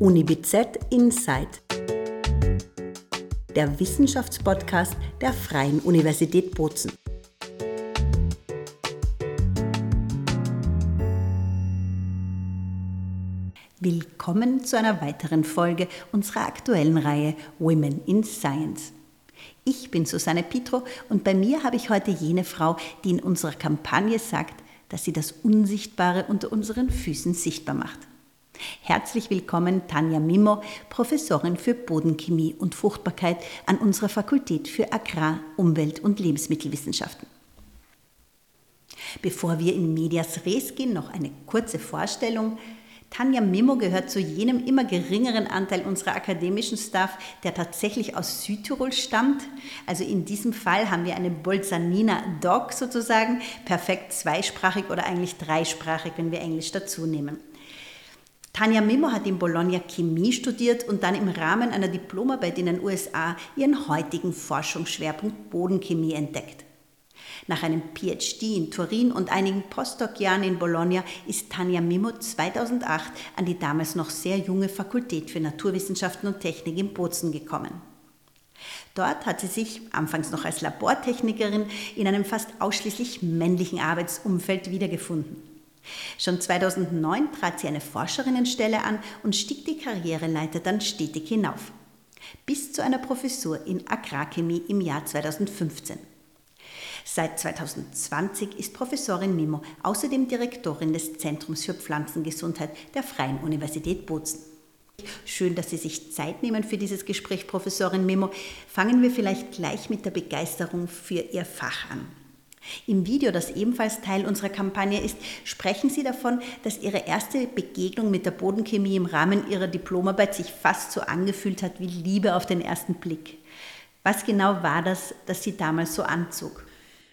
UniBZ Insight, der Wissenschaftspodcast der Freien Universität Bozen. Willkommen zu einer weiteren Folge unserer aktuellen Reihe Women in Science. Ich bin Susanne Pitro und bei mir habe ich heute jene Frau, die in unserer Kampagne sagt, dass sie das Unsichtbare unter unseren Füßen sichtbar macht. Herzlich willkommen Tanja Mimo, Professorin für Bodenchemie und Fruchtbarkeit an unserer Fakultät für Agrar-, Umwelt- und Lebensmittelwissenschaften. Bevor wir in Medias Res gehen, noch eine kurze Vorstellung. Tanja Mimo gehört zu jenem immer geringeren Anteil unserer akademischen Staff, der tatsächlich aus Südtirol stammt. Also in diesem Fall haben wir eine Bolzanina Dog sozusagen, perfekt zweisprachig oder eigentlich dreisprachig, wenn wir Englisch dazu nehmen. Tanja Mimo hat in Bologna Chemie studiert und dann im Rahmen einer Diplomarbeit in den USA ihren heutigen Forschungsschwerpunkt Bodenchemie entdeckt. Nach einem PhD in Turin und einigen Postdoc-Jahren in Bologna ist Tanja Mimo 2008 an die damals noch sehr junge Fakultät für Naturwissenschaften und Technik in Bozen gekommen. Dort hat sie sich, anfangs noch als Labortechnikerin, in einem fast ausschließlich männlichen Arbeitsumfeld wiedergefunden. Schon 2009 trat sie eine Forscherinnenstelle an und stieg die Karriereleiter dann stetig hinauf. Bis zu einer Professur in Agrarchemie im Jahr 2015. Seit 2020 ist Professorin Mimo außerdem Direktorin des Zentrums für Pflanzengesundheit der Freien Universität Bozen. Schön, dass Sie sich Zeit nehmen für dieses Gespräch, Professorin Mimo. Fangen wir vielleicht gleich mit der Begeisterung für Ihr Fach an. Im Video, das ebenfalls Teil unserer Kampagne ist, sprechen Sie davon, dass Ihre erste Begegnung mit der Bodenchemie im Rahmen Ihrer Diplomarbeit sich fast so angefühlt hat wie Liebe auf den ersten Blick. Was genau war das, das Sie damals so anzog?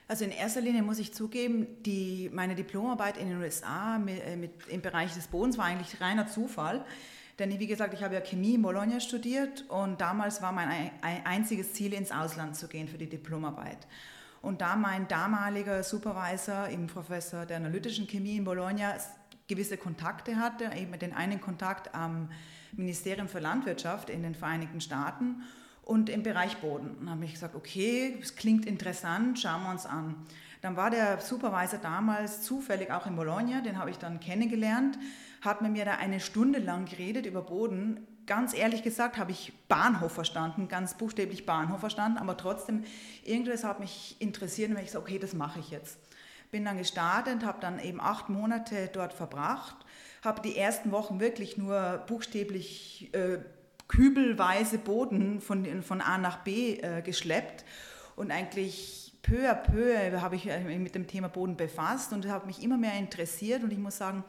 Also in erster Linie muss ich zugeben, die, meine Diplomarbeit in den USA mit, äh, mit, im Bereich des Bodens war eigentlich reiner Zufall. Denn wie gesagt, ich habe ja Chemie in Bologna studiert und damals war mein einziges Ziel, ins Ausland zu gehen für die Diplomarbeit. Und da mein damaliger Supervisor, eben Professor der analytischen Chemie in Bologna, gewisse Kontakte hatte, eben den einen Kontakt am Ministerium für Landwirtschaft in den Vereinigten Staaten und im Bereich Boden. Dann habe ich gesagt, okay, es klingt interessant, schauen wir uns an. Dann war der Supervisor damals zufällig auch in Bologna, den habe ich dann kennengelernt, hat mit mir da eine Stunde lang geredet über Boden. Ganz ehrlich gesagt habe ich Bahnhof verstanden, ganz buchstäblich Bahnhof verstanden, aber trotzdem, irgendwas hat mich interessiert und ich gesagt, okay, das mache ich jetzt. Bin dann gestartet, habe dann eben acht Monate dort verbracht, habe die ersten Wochen wirklich nur buchstäblich äh, kübelweise Boden von, von A nach B äh, geschleppt und eigentlich peu à peu habe ich äh, mit dem Thema Boden befasst und habe mich immer mehr interessiert und ich muss sagen,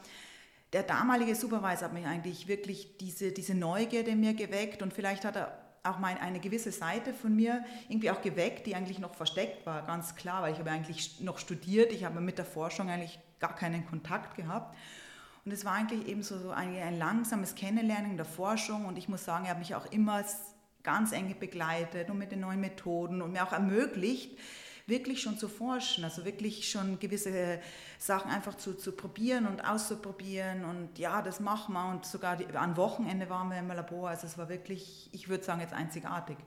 der damalige Supervisor hat mich eigentlich wirklich diese, diese Neugierde mir geweckt und vielleicht hat er auch mein, eine gewisse Seite von mir irgendwie auch geweckt, die eigentlich noch versteckt war, ganz klar, weil ich habe eigentlich noch studiert, ich habe mit der Forschung eigentlich gar keinen Kontakt gehabt. Und es war eigentlich eben so, so ein, ein langsames Kennenlernen der Forschung und ich muss sagen, er hat mich auch immer ganz eng begleitet und mit den neuen Methoden und mir auch ermöglicht, wirklich schon zu forschen, also wirklich schon gewisse Sachen einfach zu, zu probieren und auszuprobieren und ja, das machen wir und sogar die, an Wochenende waren wir im Labor, also es war wirklich, ich würde sagen, jetzt einzigartig.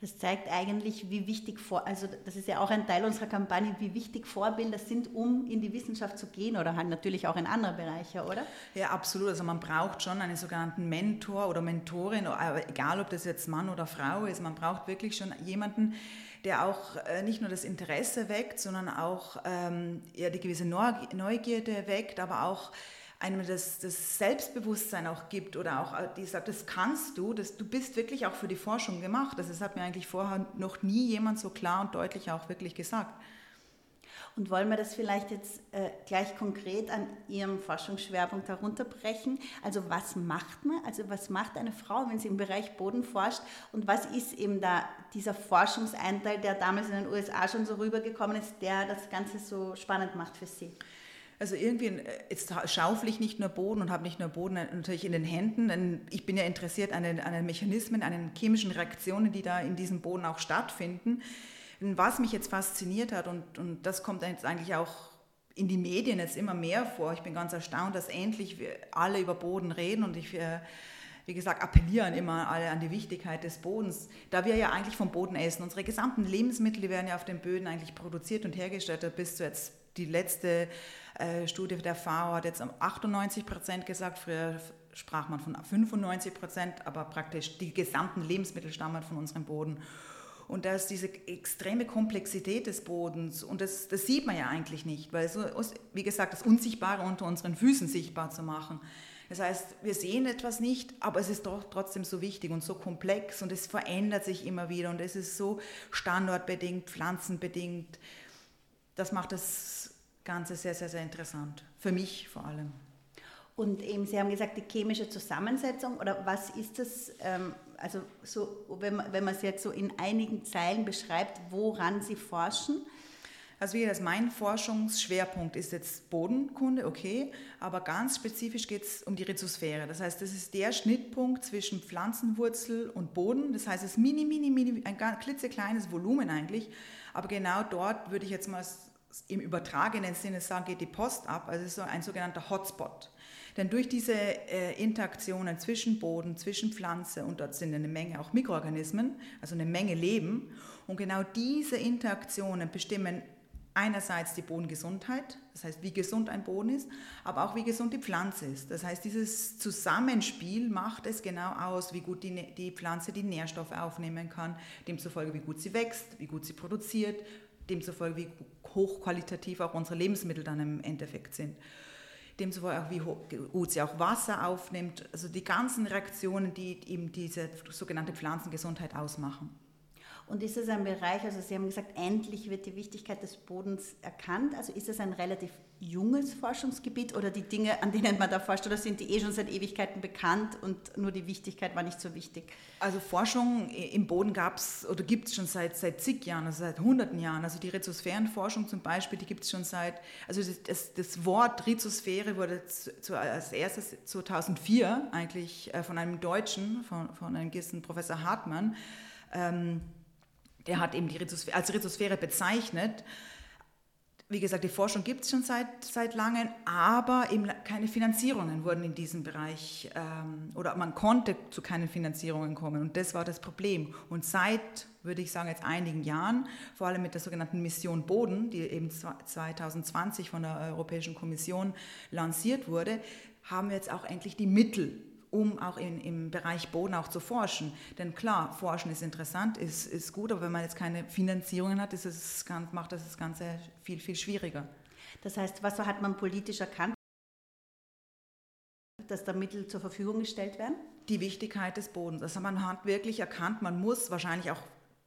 Das zeigt eigentlich, wie wichtig, vor, also das ist ja auch ein Teil unserer Kampagne, wie wichtig Vorbilder sind, um in die Wissenschaft zu gehen oder halt natürlich auch in andere Bereiche, oder? Ja, absolut. Also man braucht schon einen sogenannten Mentor oder Mentorin, egal ob das jetzt Mann oder Frau ist, man braucht wirklich schon jemanden, der auch äh, nicht nur das Interesse weckt, sondern auch ähm, ja, die gewisse Neugierde weckt, aber auch einem das, das Selbstbewusstsein auch gibt oder auch äh, die sagt, das kannst du, das, du bist wirklich auch für die Forschung gemacht. Das hat mir eigentlich vorher noch nie jemand so klar und deutlich auch wirklich gesagt. Und wollen wir das vielleicht jetzt äh, gleich konkret an Ihrem Forschungsschwerpunkt herunterbrechen? Also was macht man? Also was macht eine Frau, wenn sie im Bereich Boden forscht? Und was ist eben da dieser Forschungseinteil, der damals in den USA schon so rübergekommen ist, der das Ganze so spannend macht für Sie? Also irgendwie, äh, jetzt schaufel ich nicht nur Boden und habe nicht nur Boden natürlich in den Händen, denn ich bin ja interessiert an den, an den Mechanismen, an den chemischen Reaktionen, die da in diesem Boden auch stattfinden. Was mich jetzt fasziniert hat, und, und das kommt jetzt eigentlich auch in die Medien jetzt immer mehr vor, ich bin ganz erstaunt, dass endlich wir alle über Boden reden und ich äh, wie gesagt, appellieren immer alle an die Wichtigkeit des Bodens, da wir ja eigentlich vom Boden essen. Unsere gesamten Lebensmittel werden ja auf den Böden eigentlich produziert und hergestellt. Bis zu jetzt die letzte äh, Studie der FAO hat jetzt 98 Prozent gesagt, früher sprach man von 95 Prozent, aber praktisch die gesamten Lebensmittel stammen von unserem Boden. Und da ist diese extreme Komplexität des Bodens und das, das sieht man ja eigentlich nicht, weil so, wie gesagt, das Unsichtbare unter unseren Füßen sichtbar zu machen. Das heißt, wir sehen etwas nicht, aber es ist doch trotzdem so wichtig und so komplex und es verändert sich immer wieder und es ist so standortbedingt, pflanzenbedingt. Das macht das Ganze sehr, sehr, sehr interessant. Für mich vor allem. Und eben, Sie haben gesagt, die chemische Zusammensetzung oder was ist das? Ähm, also so, wenn man, wenn man es jetzt so in einigen Zeilen beschreibt, woran Sie forschen? Also wie gesagt, mein Forschungsschwerpunkt ist jetzt Bodenkunde, okay, aber ganz spezifisch geht es um die Rhizosphäre. Das heißt, das ist der Schnittpunkt zwischen Pflanzenwurzel und Boden. Das heißt, es ist mini, mini, mini, ein klitzekleines Volumen eigentlich, aber genau dort würde ich jetzt mal im übertragenen Sinne sagen, geht die Post ab. Also es ist so ein sogenannter Hotspot. Denn durch diese äh, Interaktionen zwischen Boden, zwischen Pflanze und dort sind eine Menge auch Mikroorganismen, also eine Menge Leben. Und genau diese Interaktionen bestimmen einerseits die Bodengesundheit, das heißt, wie gesund ein Boden ist, aber auch wie gesund die Pflanze ist. Das heißt, dieses Zusammenspiel macht es genau aus, wie gut die, die Pflanze die Nährstoffe aufnehmen kann, demzufolge, wie gut sie wächst, wie gut sie produziert, demzufolge, wie hochqualitativ auch unsere Lebensmittel dann im Endeffekt sind. Demzufolge auch, wie gut sie auch Wasser aufnimmt. Also die ganzen Reaktionen, die eben diese sogenannte Pflanzengesundheit ausmachen. Und ist es ein Bereich, also Sie haben gesagt, endlich wird die Wichtigkeit des Bodens erkannt. Also ist es ein relativ junges Forschungsgebiet oder die Dinge, an denen man da forscht, oder sind die eh schon seit Ewigkeiten bekannt und nur die Wichtigkeit war nicht so wichtig? Also Forschung im Boden gab es oder gibt es schon seit, seit zig Jahren, also seit hunderten Jahren. Also die Rhizosphärenforschung zum Beispiel, die gibt es schon seit, also das, das, das Wort Rhizosphäre wurde zu, zu, als erstes 2004 eigentlich äh, von einem Deutschen, von, von einem gewissen Professor Hartmann, ähm, der hat eben die Rhizosphäre, als Rhizosphäre bezeichnet. Wie gesagt, die Forschung gibt es schon seit, seit langem, aber eben keine Finanzierungen wurden in diesem Bereich ähm, oder man konnte zu keinen Finanzierungen kommen und das war das Problem. Und seit, würde ich sagen, jetzt einigen Jahren, vor allem mit der sogenannten Mission Boden, die eben 2020 von der Europäischen Kommission lanciert wurde, haben wir jetzt auch endlich die Mittel um auch in, im Bereich Boden auch zu forschen. Denn klar, forschen ist interessant, ist, ist gut, aber wenn man jetzt keine Finanzierungen hat, ist es, macht das das Ganze viel, viel schwieriger. Das heißt, was hat man politisch erkannt, dass da Mittel zur Verfügung gestellt werden? Die Wichtigkeit des Bodens. Also man hat wirklich erkannt, man muss wahrscheinlich auch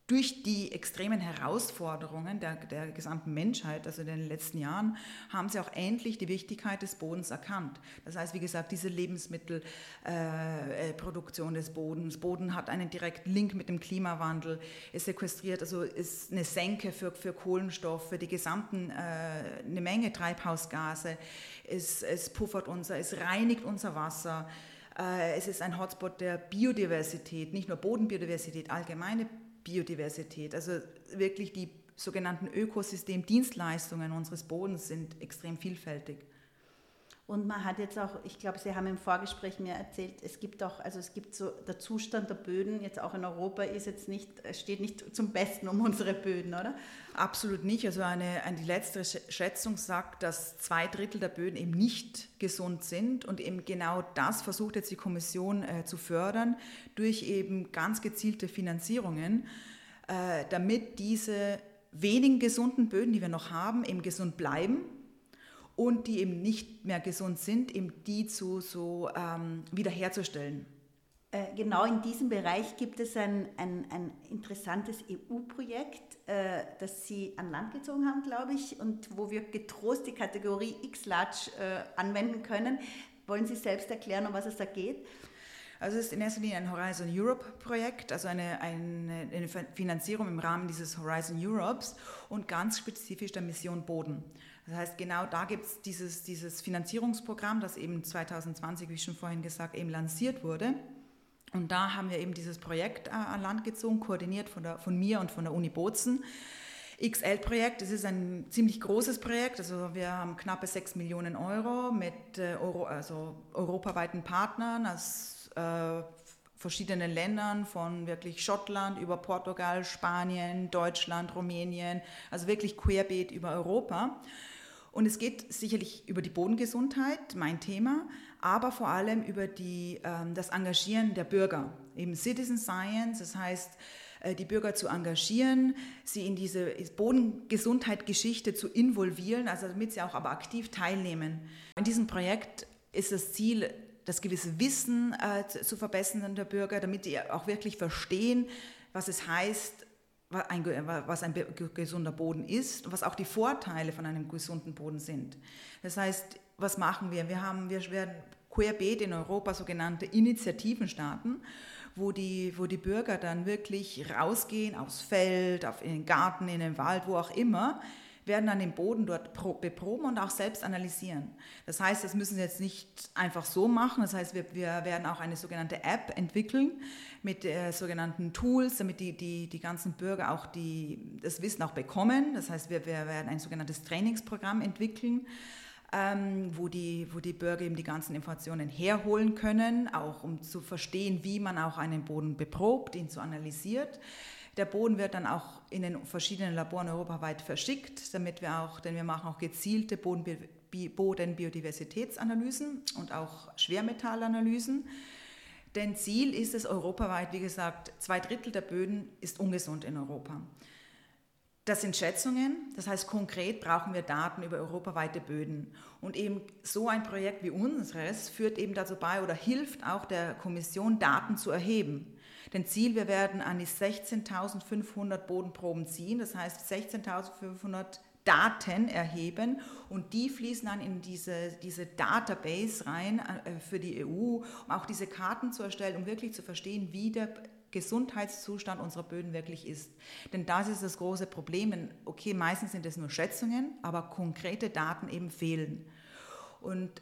durch die extremen Herausforderungen der, der gesamten Menschheit, also in den letzten Jahren, haben sie auch endlich die Wichtigkeit des Bodens erkannt. Das heißt, wie gesagt, diese Lebensmittelproduktion äh, des Bodens. Boden hat einen direkten Link mit dem Klimawandel. Es sequestriert, also ist eine Senke für, für Kohlenstoff, für die gesamten, äh, eine Menge Treibhausgase. Es, es puffert unser, es reinigt unser Wasser. Äh, es ist ein Hotspot der Biodiversität, nicht nur Bodenbiodiversität, allgemeine Biodiversität. Also wirklich die sogenannten Ökosystemdienstleistungen unseres Bodens sind extrem vielfältig. Und man hat jetzt auch, ich glaube, Sie haben im Vorgespräch mir erzählt, es gibt auch, also es gibt so, der Zustand der Böden jetzt auch in Europa ist jetzt nicht, steht nicht zum Besten um unsere Böden, oder? Absolut nicht. Also eine, eine die letzte Schätzung sagt, dass zwei Drittel der Böden eben nicht gesund sind und eben genau das versucht jetzt die Kommission äh, zu fördern durch eben ganz gezielte Finanzierungen, äh, damit diese wenigen gesunden Böden, die wir noch haben, eben gesund bleiben und die eben nicht mehr gesund sind, eben die zu so ähm, wiederherzustellen. Äh, genau in diesem Bereich gibt es ein, ein, ein interessantes EU-Projekt, äh, das Sie an Land gezogen haben, glaube ich, und wo wir getrost die Kategorie X-Large äh, anwenden können. Wollen Sie selbst erklären, um was es da geht? Also es ist in erster Linie ein Horizon Europe-Projekt, also eine, eine, eine, Finanzierung im Rahmen dieses Horizon Europes und ganz spezifisch der Mission Boden. Das heißt, genau da gibt es dieses, dieses Finanzierungsprogramm, das eben 2020, wie schon vorhin gesagt, eben lanciert wurde. Und da haben wir eben dieses Projekt äh, an Land gezogen, koordiniert von, der, von mir und von der Uni Bozen. XL-Projekt, das ist ein ziemlich großes Projekt. Also wir haben knappe 6 Millionen Euro mit äh, Euro, also europaweiten Partnern aus äh, verschiedenen Ländern, von wirklich Schottland über Portugal, Spanien, Deutschland, Rumänien, also wirklich querbeet über Europa. Und es geht sicherlich über die Bodengesundheit, mein Thema, aber vor allem über die, ähm, das Engagieren der Bürger. Eben Citizen Science, das heißt, äh, die Bürger zu engagieren, sie in diese Bodengesundheit-Geschichte zu involvieren, also damit sie auch aber aktiv teilnehmen. In diesem Projekt ist das Ziel, das gewisse Wissen äh, zu verbessern der Bürger, damit die auch wirklich verstehen, was es heißt, was ein gesunder Boden ist was auch die Vorteile von einem gesunden Boden sind. Das heißt, was machen wir? Wir, haben, wir werden querbeet in Europa sogenannte Initiativen starten, wo die, wo die Bürger dann wirklich rausgehen aufs Feld, auf in den Garten, in den Wald, wo auch immer, werden dann den Boden dort beproben und auch selbst analysieren. Das heißt, das müssen sie jetzt nicht einfach so machen. Das heißt, wir, wir werden auch eine sogenannte App entwickeln mit äh, sogenannten Tools, damit die, die, die ganzen Bürger auch die, das Wissen auch bekommen. Das heißt, wir, wir werden ein sogenanntes Trainingsprogramm entwickeln, ähm, wo, die, wo die Bürger eben die ganzen Informationen herholen können, auch um zu verstehen, wie man auch einen Boden beprobt, ihn so analysiert. Der Boden wird dann auch in den verschiedenen Laboren europaweit verschickt, damit wir auch, denn wir machen auch gezielte Bodenbiodiversitätsanalysen und auch Schwermetallanalysen. Denn Ziel ist es europaweit, wie gesagt, zwei Drittel der Böden ist ungesund in Europa. Das sind Schätzungen, das heißt konkret brauchen wir Daten über europaweite Böden. Und eben so ein Projekt wie unseres führt eben dazu bei oder hilft auch der Kommission, Daten zu erheben. Denn Ziel, wir werden an die 16.500 Bodenproben ziehen, das heißt 16.500 Daten erheben und die fließen dann in diese, diese Database rein äh, für die EU, um auch diese Karten zu erstellen, um wirklich zu verstehen, wie der Gesundheitszustand unserer Böden wirklich ist. Denn das ist das große Problem. Okay, meistens sind es nur Schätzungen, aber konkrete Daten eben fehlen. Und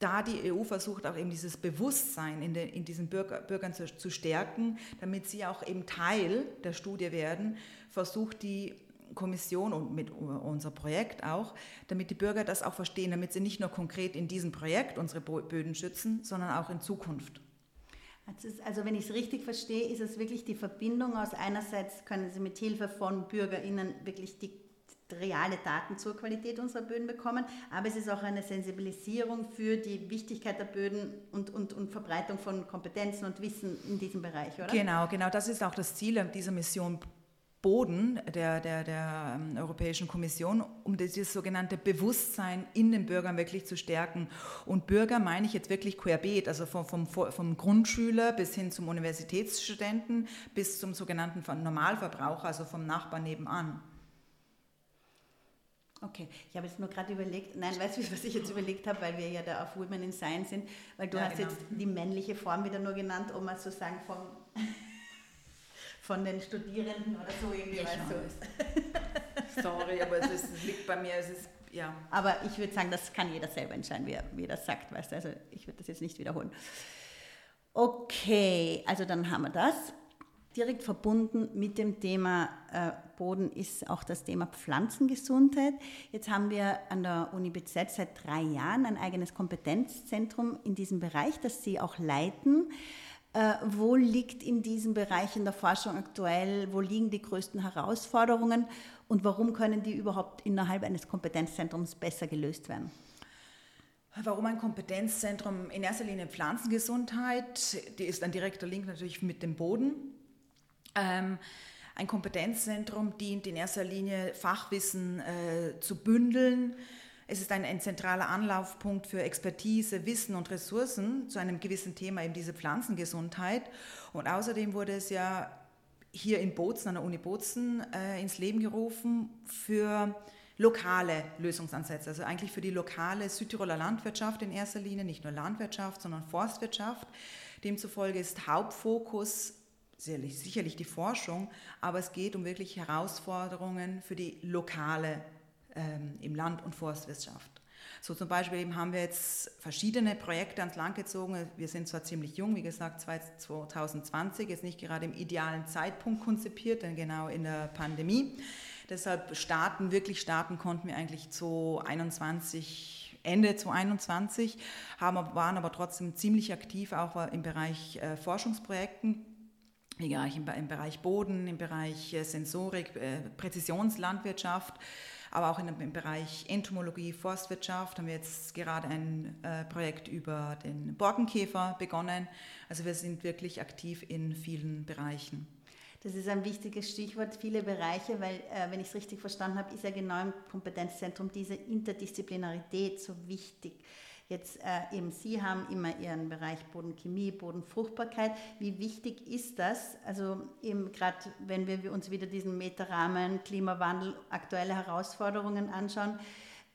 da die EU versucht auch eben dieses Bewusstsein in, den, in diesen Bürger, Bürgern zu, zu stärken, damit sie auch eben Teil der Studie werden, versucht die Kommission und mit unser Projekt auch, damit die Bürger das auch verstehen, damit sie nicht nur konkret in diesem Projekt unsere Böden schützen, sondern auch in Zukunft. Also wenn ich es richtig verstehe, ist es wirklich die Verbindung aus einerseits können Sie mit Hilfe von BürgerInnen wirklich die reale Daten zur Qualität unserer Böden bekommen, aber es ist auch eine Sensibilisierung für die Wichtigkeit der Böden und, und, und Verbreitung von Kompetenzen und Wissen in diesem Bereich, oder? Genau, genau, das ist auch das Ziel dieser Mission Boden der, der, der ähm, Europäischen Kommission, um dieses sogenannte Bewusstsein in den Bürgern wirklich zu stärken. Und Bürger meine ich jetzt wirklich querbeet, also vom, vom, vom Grundschüler bis hin zum Universitätsstudenten bis zum sogenannten Normalverbraucher, also vom Nachbarn nebenan. Okay, ich habe jetzt nur gerade überlegt, nein, weißt du, was ich jetzt überlegt habe, weil wir ja da auf Women in Science sind, weil du ja, hast genau. jetzt die männliche Form wieder nur genannt, um mal zu sagen, vom von den Studierenden oder so irgendwie, ja, weißt du. Sorry, aber es, ist, es, liegt bei mir, es ist, ja. Aber ich würde sagen, das kann jeder selber entscheiden, wie er, wie er das sagt, weißt du, also ich würde das jetzt nicht wiederholen. Okay, also dann haben wir das. Direkt verbunden mit dem Thema äh, Boden ist auch das Thema Pflanzengesundheit. Jetzt haben wir an der Uni BZ seit drei Jahren ein eigenes Kompetenzzentrum in diesem Bereich, das Sie auch leiten. Äh, wo liegt in diesem Bereich in der Forschung aktuell, wo liegen die größten Herausforderungen und warum können die überhaupt innerhalb eines Kompetenzzentrums besser gelöst werden? Warum ein Kompetenzzentrum? In erster Linie Pflanzengesundheit, die ist ein direkter Link natürlich mit dem Boden. Ähm, ein Kompetenzzentrum dient in erster Linie Fachwissen äh, zu bündeln, es ist ein, ein, zentraler Anlaufpunkt für Expertise, Wissen und Ressourcen zu einem gewissen Thema, eben diese Pflanzengesundheit. Und außerdem wurde es ja hier in Bozen, an der Uni Bozen, äh, ins Leben gerufen für lokale Lösungsansätze, also eigentlich für die lokale Südtiroler Landwirtschaft in erster Linie, nicht nur Landwirtschaft, sondern Forstwirtschaft. Demzufolge ist Hauptfokus sicherlich, die Forschung, aber es geht um wirklich Herausforderungen für die lokale ähm, im Land- und Forstwirtschaft. So zum Beispiel eben haben wir jetzt verschiedene Projekte ans Land gezogen. Wir sind zwar ziemlich jung, wie gesagt, 2020 ist nicht gerade im idealen Zeitpunkt konzipiert, denn genau in der Pandemie. Deshalb starten, wirklich starten konnten wir eigentlich 2021 Ende 2021, haben, waren aber trotzdem ziemlich aktiv auch im Bereich äh, Forschungsprojekten. Im, Bereich Boden, im Bereich äh, Sensorik, äh, Präzisionslandwirtschaft, aber auch im Bereich Entomologie, Forstwirtschaft haben wir jetzt gerade ein äh, Projekt über den Borkenkäfer begonnen. Also wir sind wirklich aktiv in vielen Bereichen. Das ist ein wichtiges Stichwort, viele Bereiche, weil, äh, wenn ich es richtig verstanden habe, ist ja genau im Kompetenzzentrum diese Interdisziplinarität so wichtig. Jetzt äh, eben Sie haben immer Ihren Bereich Bodenchemie, Bodenfruchtbarkeit. Wie wichtig ist das? Also eben gerade, wenn wir uns wieder diesen Meterrahmen Klimawandel, aktuelle Herausforderungen anschauen,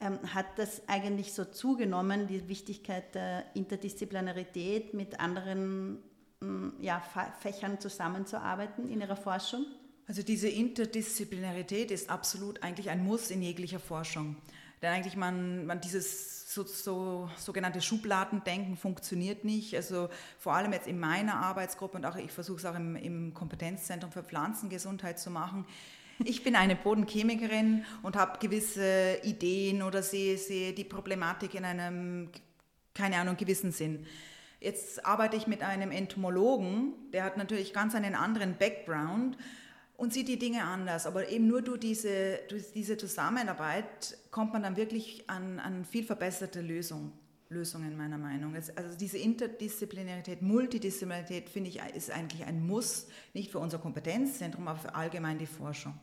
ähm, hat das eigentlich so zugenommen, die Wichtigkeit der Interdisziplinarität mit anderen mm, ja, Fächern zusammenzuarbeiten in Ihrer Forschung? Also diese Interdisziplinarität ist absolut eigentlich ein Muss in jeglicher Forschung. Denn eigentlich man, man dieses so, so sogenannte Schubladendenken funktioniert nicht. Also vor allem jetzt in meiner Arbeitsgruppe und auch ich versuche es auch im, im Kompetenzzentrum für Pflanzengesundheit zu machen. Ich bin eine Bodenchemikerin und habe gewisse Ideen oder sehe, sehe die Problematik in einem, keine Ahnung, gewissen Sinn. Jetzt arbeite ich mit einem Entomologen, der hat natürlich ganz einen anderen Background und sieht die Dinge anders. Aber eben nur durch diese, durch diese Zusammenarbeit kommt man dann wirklich an, an viel verbesserte Lösung, Lösungen, meiner Meinung nach. Also diese Interdisziplinarität, Multidisziplinarität, finde ich, ist eigentlich ein Muss, nicht für unser Kompetenzzentrum, aber für allgemein die Forschung.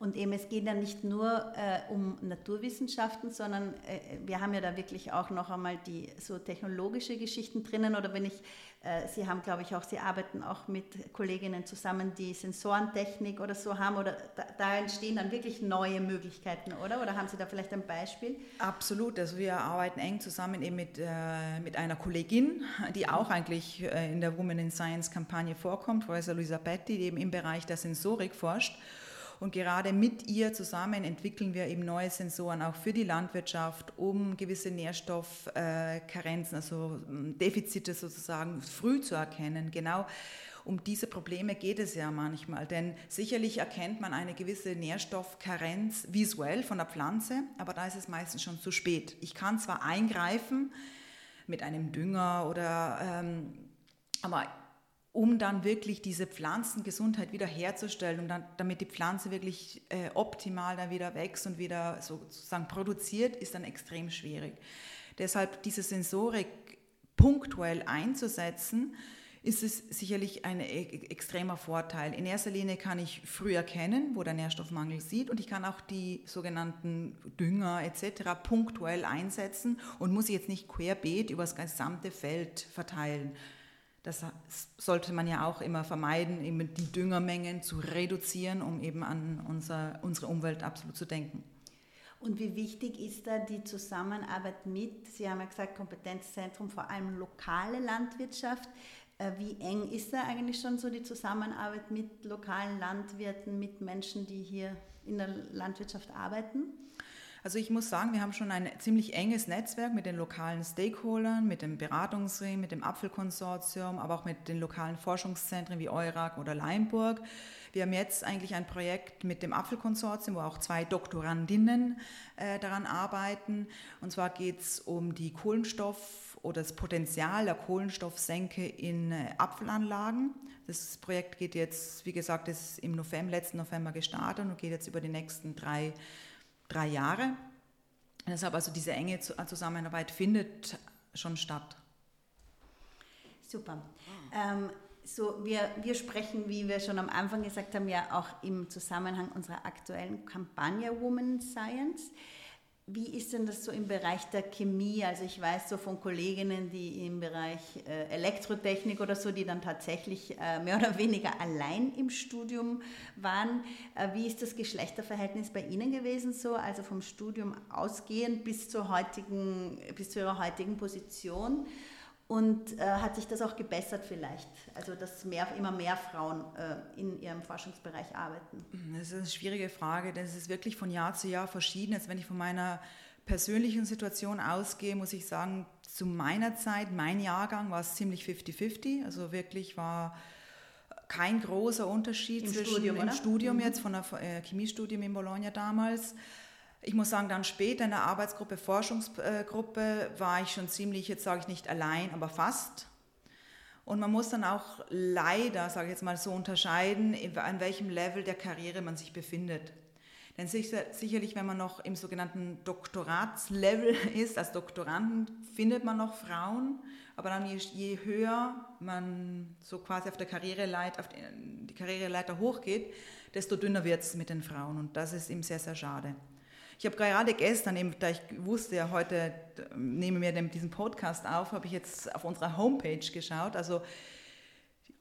Und eben es geht ja nicht nur äh, um Naturwissenschaften, sondern äh, wir haben ja da wirklich auch noch einmal die so technologische Geschichten drinnen. Oder wenn ich, äh, Sie haben, glaube ich, auch, Sie arbeiten auch mit Kolleginnen zusammen, die Sensorentechnik oder so haben. Oder da, da, entstehen dann wirklich neue Möglichkeiten, oder? Oder haben Sie da vielleicht ein Beispiel? Absolut. Also wir arbeiten eng zusammen eben mit, äh, mit einer Kollegin, die auch eigentlich äh, in der Women in Science Kampagne vorkommt, Professor Luisa Petti, die eben im Bereich der Sensorik forscht. Und gerade mit ihr zusammen entwickeln wir eben neue Sensoren auch für die Landwirtschaft, um gewisse Nährstoffkarenzen, also hm, Defizite sozusagen früh zu erkennen. Genau um diese Probleme geht es ja manchmal, denn sicherlich erkennt man eine gewisse Nährstoffkarenz visuell von der Pflanze, aber da ist es meistens schon zu spät. Ich kann zwar eingreifen mit einem Dünger oder ähm, aber um dann wirklich diese Pflanzengesundheit wieder herzustellen und dann, damit die Pflanze wirklich äh, optimal dann wieder wächst und wieder sozusagen produziert, ist dann extrem schwierig. Deshalb diese Sensorik punktuell einzusetzen, ist es sicherlich ein e, extremer Vorteil. In erster Linie kann ich früh erkennen, wo der Nährstoffmangel sieht und ich kann auch die sogenannten Dünger etc. punktuell einsetzen und muss jetzt nicht querbeet über das gesamte Feld verteilen. Das sollte man ja auch immer vermeiden, eben die Düngermengen zu reduzieren, um eben an unser, unsere Umwelt absolut zu denken. Und wie wichtig ist da die Zusammenarbeit mit, Sie haben ja gesagt, Kompetenzzentrum, vor allem lokale Landwirtschaft. Äh, wie eng ist da eigentlich schon so die Zusammenarbeit mit lokalen Landwirten, mit Menschen, die hier in der Landwirtschaft arbeiten? Also ich muss sagen, wir haben schon ein ziemlich enges Netzwerk mit den lokalen Stakeholdern, mit dem Beratungsring, mit dem Apfelkonsortium, aber auch mit den lokalen Forschungszentren wie Eurak oder Leimburg. Wir haben jetzt eigentlich ein Projekt mit dem Apfelkonsortium, wo auch zwei Doktorandinnen äh, daran arbeiten. Und zwar geht es um die Kohlenstoff- oder das Potenzial der Kohlenstoffsenke in äh, Apfelanlagen. Das Projekt geht jetzt, wie gesagt, ist im November, letzten November gestartet und geht jetzt über die nächsten drei Jahre drei Jahre. Deshalb also diese enge Zusammenarbeit findet schon statt. Super. Ähm, so, wir, wir sprechen, wie wir schon am Anfang gesagt haben, ja auch im Zusammenhang unserer aktuellen Kampagne Woman Science. Wie ist denn das so im Bereich der Chemie? Also ich weiß so von Kolleginnen, die im Bereich äh, Elektrotechnik oder so, die dann tatsächlich äh, mehr oder weniger allein im Studium waren. Äh, wie ist das Geschlechterverhältnis bei Ihnen gewesen so? Also vom Studium ausgehend bis zur heutigen, bis zu Ihrer heutigen Position? Und äh, hat sich das auch gebessert vielleicht? Also, dass mehr, immer mehr Frauen äh, in ihrem Forschungsbereich arbeiten? Das ist eine schwierige Frage, denn es ist wirklich von Jahr zu Jahr verschieden. Jetzt, wenn ich von meiner persönlichen Situation ausgehe, muss ich sagen, zu meiner Zeit, mein Jahrgang war es ziemlich 50-50. Also wirklich war kein großer Unterschied Im zwischen Studium, im Studium mhm. jetzt, von der äh, Chemiestudium in Bologna damals Ich muss sagen, dann später in der Arbeitsgruppe, Forschungsgruppe, war ich schon ziemlich, jetzt sage ich nicht allein, aber fast. Und man muss dann auch leider, sage ich jetzt mal so, unterscheiden, an welchem Level der Karriere man sich befindet. Denn sicher, sicherlich, wenn man noch im sogenannten Doktoratslevel ist, als Doktoranden, findet man noch Frauen. Aber dann je, je höher man so quasi auf der Karriereleiter, auf die, Karriereleiter hochgeht, desto dünner wird es mit den Frauen. Und das ist eben sehr, sehr schade. Ich habe gerade gestern, eben, da ich wusste heute nehmen wir diesen Podcast auf, habe ich jetzt auf unserer Homepage geschaut. Also,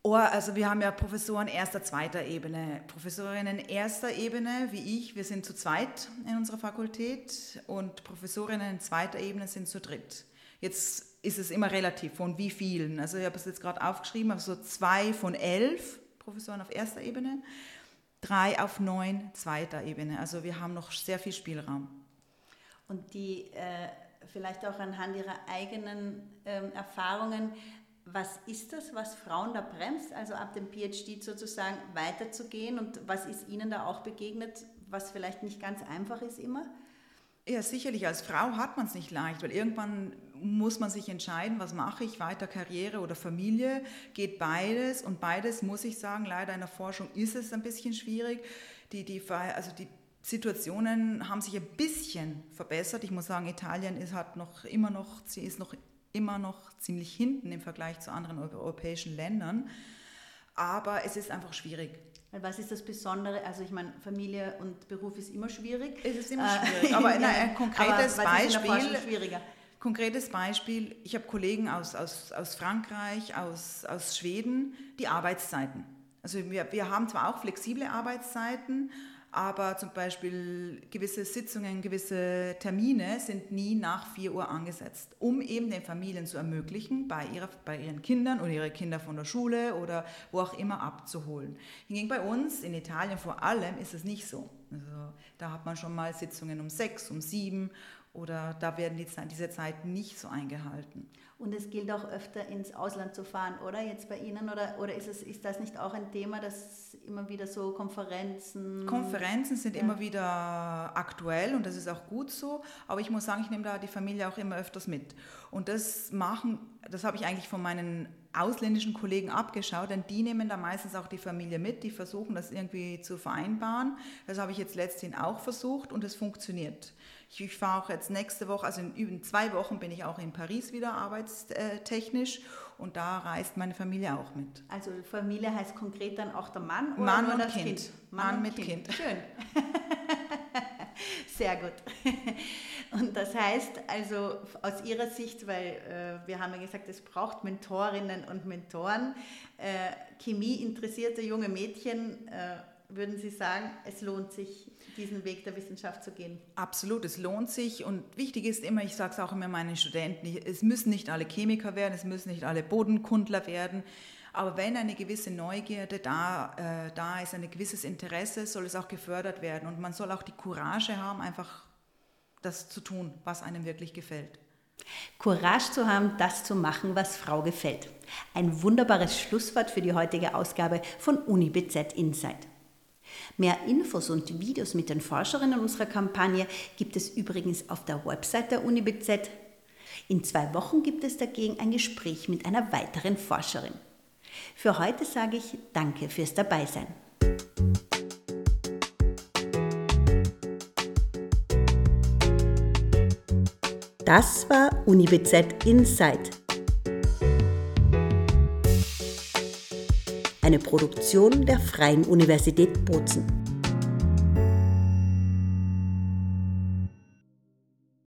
oh, also wir haben ja Professoren erster, zweiter Ebene. Professorinnen erster Ebene, wie ich, wir sind zu zweit in unserer Fakultät und Professorinnen zweiter Ebene sind zu dritt. Jetzt ist es immer relativ, von wie vielen. Also ich habe es jetzt gerade aufgeschrieben, also zwei von elf Professoren auf erster Ebene drei auf neun zweiter Ebene. Also wir haben noch sehr viel Spielraum. Und die äh, vielleicht auch anhand ihrer eigenen ähm, Erfahrungen, was ist das, was Frauen da bremst, also ab dem PhD sozusagen weiterzugehen und was ist Ihnen da auch begegnet, was vielleicht nicht ganz einfach ist immer? Ja, sicherlich. Als Frau hat man es nicht leicht, weil irgendwann muss man sich entscheiden, was mache ich, weiter Karriere oder Familie, geht beides und beides muss ich sagen, leider in der Forschung ist es ein bisschen schwierig. Die, die, also die Situationen haben sich ein bisschen verbessert. Ich muss sagen, Italien ist, hat noch immer noch, sie ist noch immer noch ziemlich hinten im Vergleich zu anderen europäischen Ländern. Aber es ist einfach schwierig. Was ist das Besondere? Also ich meine, Familie und Beruf ist immer schwierig. Es ist immer schwierig. Aber ein konkretes Beispiel. Konkretes Beispiel, ich habe Kollegen aus, aus, aus Frankreich, aus, aus Schweden, die Arbeitszeiten. Also wir, wir haben zwar auch flexible Arbeitszeiten, aber zum Beispiel gewisse Sitzungen, gewisse Termine sind nie nach 4 Uhr angesetzt, um eben den Familien zu ermöglichen, bei, ihrer, bei ihren Kindern oder ihre Kinder von der Schule oder wo auch immer abzuholen. Hingegen bei uns in Italien vor allem ist es nicht so. Also da hat man schon mal Sitzungen um 6, um 7 oder da werden die, diese Zeiten nicht so eingehalten. Und es gilt auch öfter ins Ausland zu fahren, oder jetzt bei Ihnen? Oder, oder ist, es, ist das nicht auch ein Thema, dass immer wieder so Konferenzen... Konferenzen sind ja. immer wieder aktuell und das ist auch gut so. Aber ich muss sagen, ich nehme da die Familie auch immer öfters mit. Und das machen, das habe ich eigentlich von meinen ausländischen Kollegen abgeschaut, denn die nehmen da meistens auch die Familie mit, die versuchen das irgendwie zu vereinbaren. Das habe ich jetzt letztendlich auch versucht und es funktioniert. Ich, ich fahre auch jetzt nächste Woche, also in, in, zwei Wochen bin ich auch in Paris wieder arbeitstechnisch und da reist meine Familie auch mit. Also Familie heißt konkret dann auch der Mann oder Mann und kind. kind. Mann, Mann mit kind. kind. Schön. Sehr gut. Und das heißt also aus Ihrer Sicht, weil äh, wir haben ja gesagt, es braucht Mentorinnen und Mentoren, äh, Chemie interessierte junge Mädchen, äh, würden Sie sagen, es lohnt sich, diesen Weg der Wissenschaft zu gehen? Absolut, es lohnt sich. Und wichtig ist immer, ich sage es auch immer meinen Studenten, es müssen nicht alle Chemiker werden, es müssen nicht alle Bodenkundler werden. Aber wenn eine gewisse Neugierde da, äh, da ist, ein gewisses Interesse, soll es auch gefördert werden. Und man soll auch die Courage haben, einfach das zu tun, was einem wirklich gefällt. Courage zu haben, das zu machen, was Frau gefällt. Ein wunderbares Schlusswort für die heutige Ausgabe von UniBZ Insight. Mehr Infos und Videos mit den Forscherinnen unserer Kampagne gibt es übrigens auf der Website der UniBZ. In zwei Wochen gibt es dagegen ein Gespräch mit einer weiteren Forscherin. Für heute sage ich Danke fürs Dabeisein. Das war UniBZ Insight. Eine Produktion der Freien Universität Bozen.